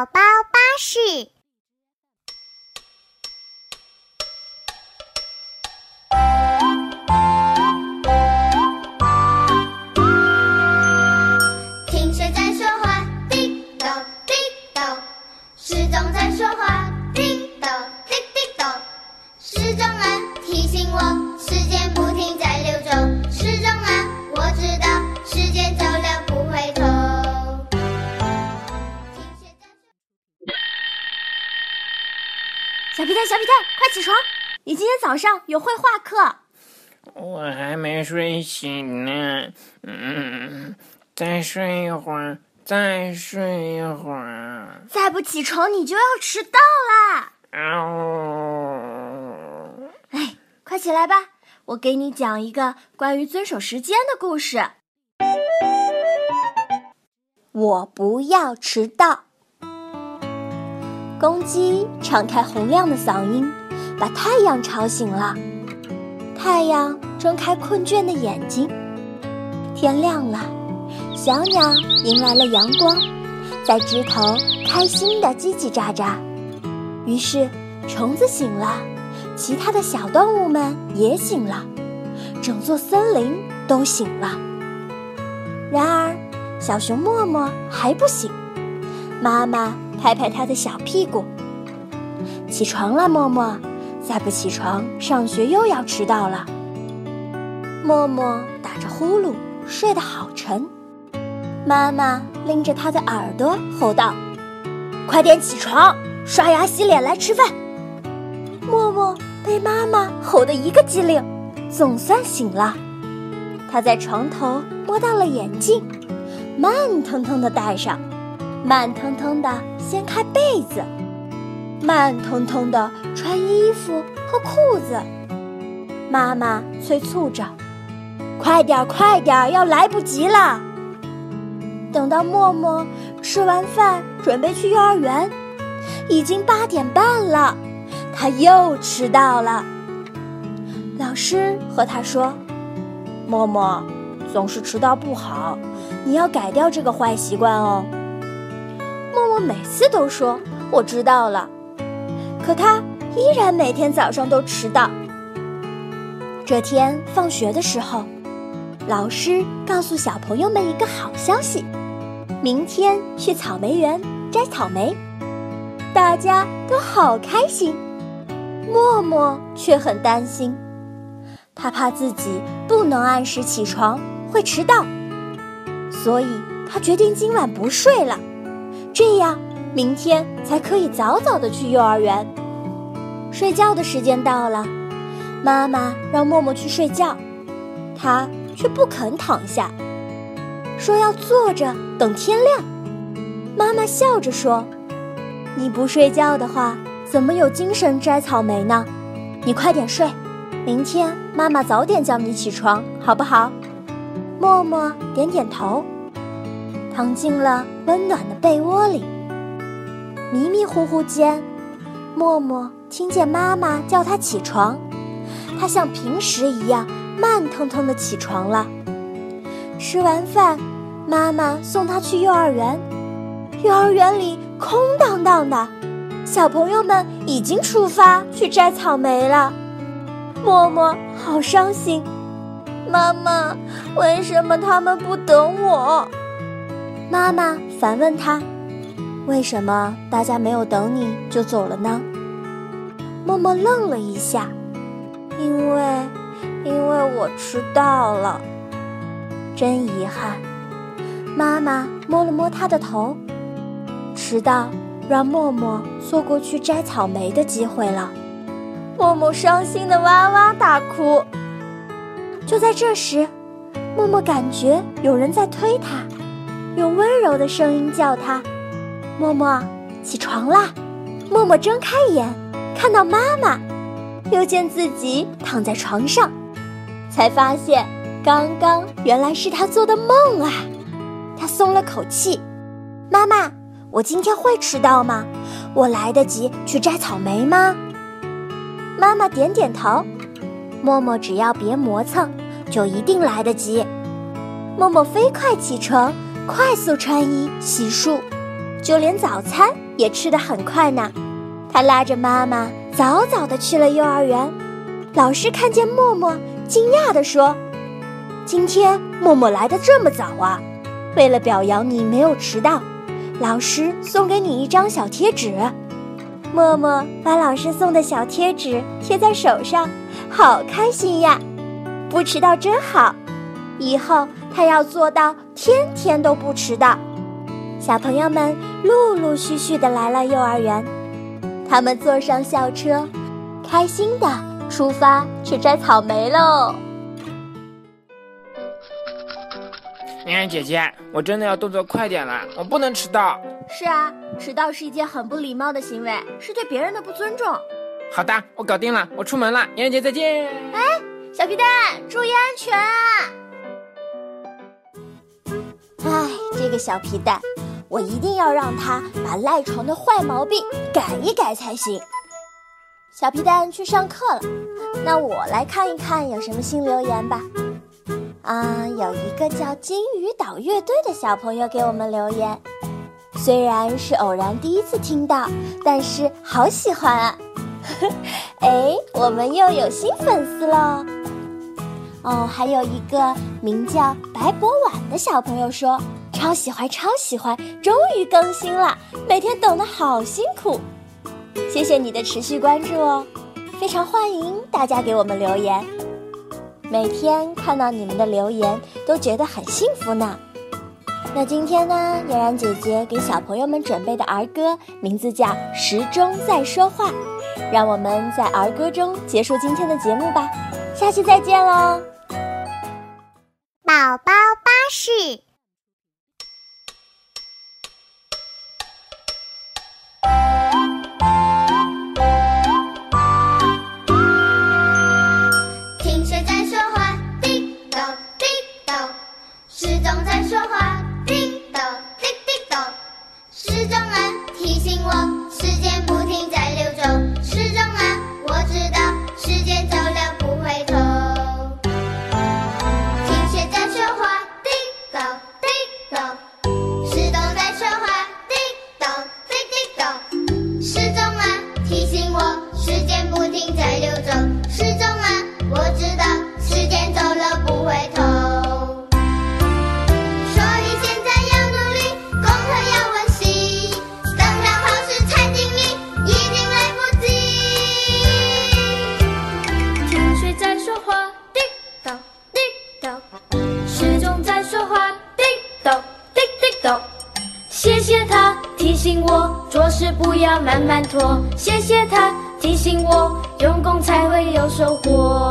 宝宝巴士。听谁在说话？滴答滴答，时钟在说话。滴答滴滴答，时钟啊，提醒我，时间不小皮蛋，小皮蛋，快起床！你今天早上有绘画课。我还没睡醒呢，嗯，再睡一会儿，再睡一会儿。再不起床，你就要迟到啦！哦！哎，快起来吧，我给你讲一个关于遵守时间的故事。我不要迟到。公鸡敞开洪亮的嗓音，把太阳吵醒了。太阳睁开困倦的眼睛。天亮了，小鸟迎来了阳光，在枝头开心地叽叽喳喳。于是，虫子醒了，其他的小动物们也醒了，整座森林都醒了。然而，小熊默默还不醒。妈妈拍拍他的小屁股：“起床了，默默，再不起床，上学又要迟到了。”默默打着呼噜，睡得好沉。妈妈拎着他的耳朵吼道：“快点起床，刷牙洗脸来吃饭。”默默被妈妈吼得一个机灵，总算醒了。他在床头摸到了眼镜，慢腾腾地戴上，慢腾腾地掀开被子，慢腾腾地穿衣服和裤子。妈妈催促着：“快点，快点，要来不及了！”等到默默吃完饭，准备去幼儿园，已经八点半了，他又迟到了。老师和他说：“默默，总是迟到不好，你要改掉这个坏习惯哦。”每次都说：“我知道了。”可他依然每天早上都迟到。这天放学的时候，老师告诉小朋友们一个好消息：明天去草莓园摘草莓。大家都好开心，默默却很担心，他怕自己不能按时起床会迟到，所以他决定今晚不睡了，这样明天才可以早早的去幼儿园。睡觉的时间到了。妈妈让默默去睡觉，他却不肯躺下，说要坐着等天亮。妈妈笑着说：“你不睡觉的话，怎么有精神摘草莓呢？你快点睡，明天妈妈早点叫你起床，好不好？”默默点点头，躺进了温暖的被窝里。迷迷糊糊间，默默听见妈妈叫他起床。他像平时一样慢腾腾地起床了。吃完饭，妈妈送他去幼儿园。幼儿园里空荡荡的，小朋友们已经出发去摘草莓了。默默好伤心，妈妈，为什么他们不等我？妈妈反问他：“为什么大家没有等你就走了呢？”默默愣了一下。因为，因为我迟到了，真遗憾。妈妈摸了摸他的头，迟到让默默错过去摘草莓的机会了。默默伤心的哇哇大哭。就在这时，默默感觉有人在推他，用温柔的声音叫他：“默默，起床啦！”默默睁开眼，看到妈妈。又见自己躺在床上，才发现刚刚原来是他做的梦啊！他松了口气。妈妈，我今天会迟到吗？我来得及去摘草莓吗？妈妈点点头。默默只要别磨蹭，就一定来得及。默默飞快起床，快速穿衣洗漱，就连早餐也吃得很快呢。他拉着妈妈早早地去了幼儿园。老师看见默默，惊讶地说：“今天默默来的这么早啊！为了表扬你没有迟到，老师送给你一张小贴纸。”默默把老师送的小贴纸贴在手上，好开心呀！不迟到真好，以后他要做到天天都不迟到。小朋友们陆陆续续的来了幼儿园，他们坐上校车，开心的出发去摘草莓喽。妍妍姐姐，我真的要动作快点了，我不能迟到。是啊，迟到是一件很不礼貌的行为，是对别人的不尊重。好的，我搞定了，我出门了，妍妍姐再见。哎，小皮蛋，注意安全啊！哎，这个小皮蛋，我一定要让他把赖床的坏毛病改一改才行。小皮蛋去上课了，那我来看一看有什么新留言吧。啊，有一个叫金鱼岛乐队的小朋友给我们留言。虽然是偶然第一次听到，但是好喜欢啊！哎，我们又有新粉丝喽！哦，还有一个名叫白博婉的小朋友说超喜欢，超喜欢，终于更新了，每天等的好辛苦。谢谢你的持续关注哦，非常欢迎大家给我们留言，每天看到你们的留言都觉得很幸福呢。那今天呢，嫣然姐姐给小朋友们准备的儿歌名字叫《时钟在说话》，让我们在儿歌中结束今天的节目吧，下期再见喽！是，听谁在说话？滴咚滴咚，时钟在说话，滴咚滴滴咚，时钟啊提醒我，时间不停在流转，时钟啊。时钟啊提醒我时间要慢慢拖，谢谢他提醒我，用功才会有收获。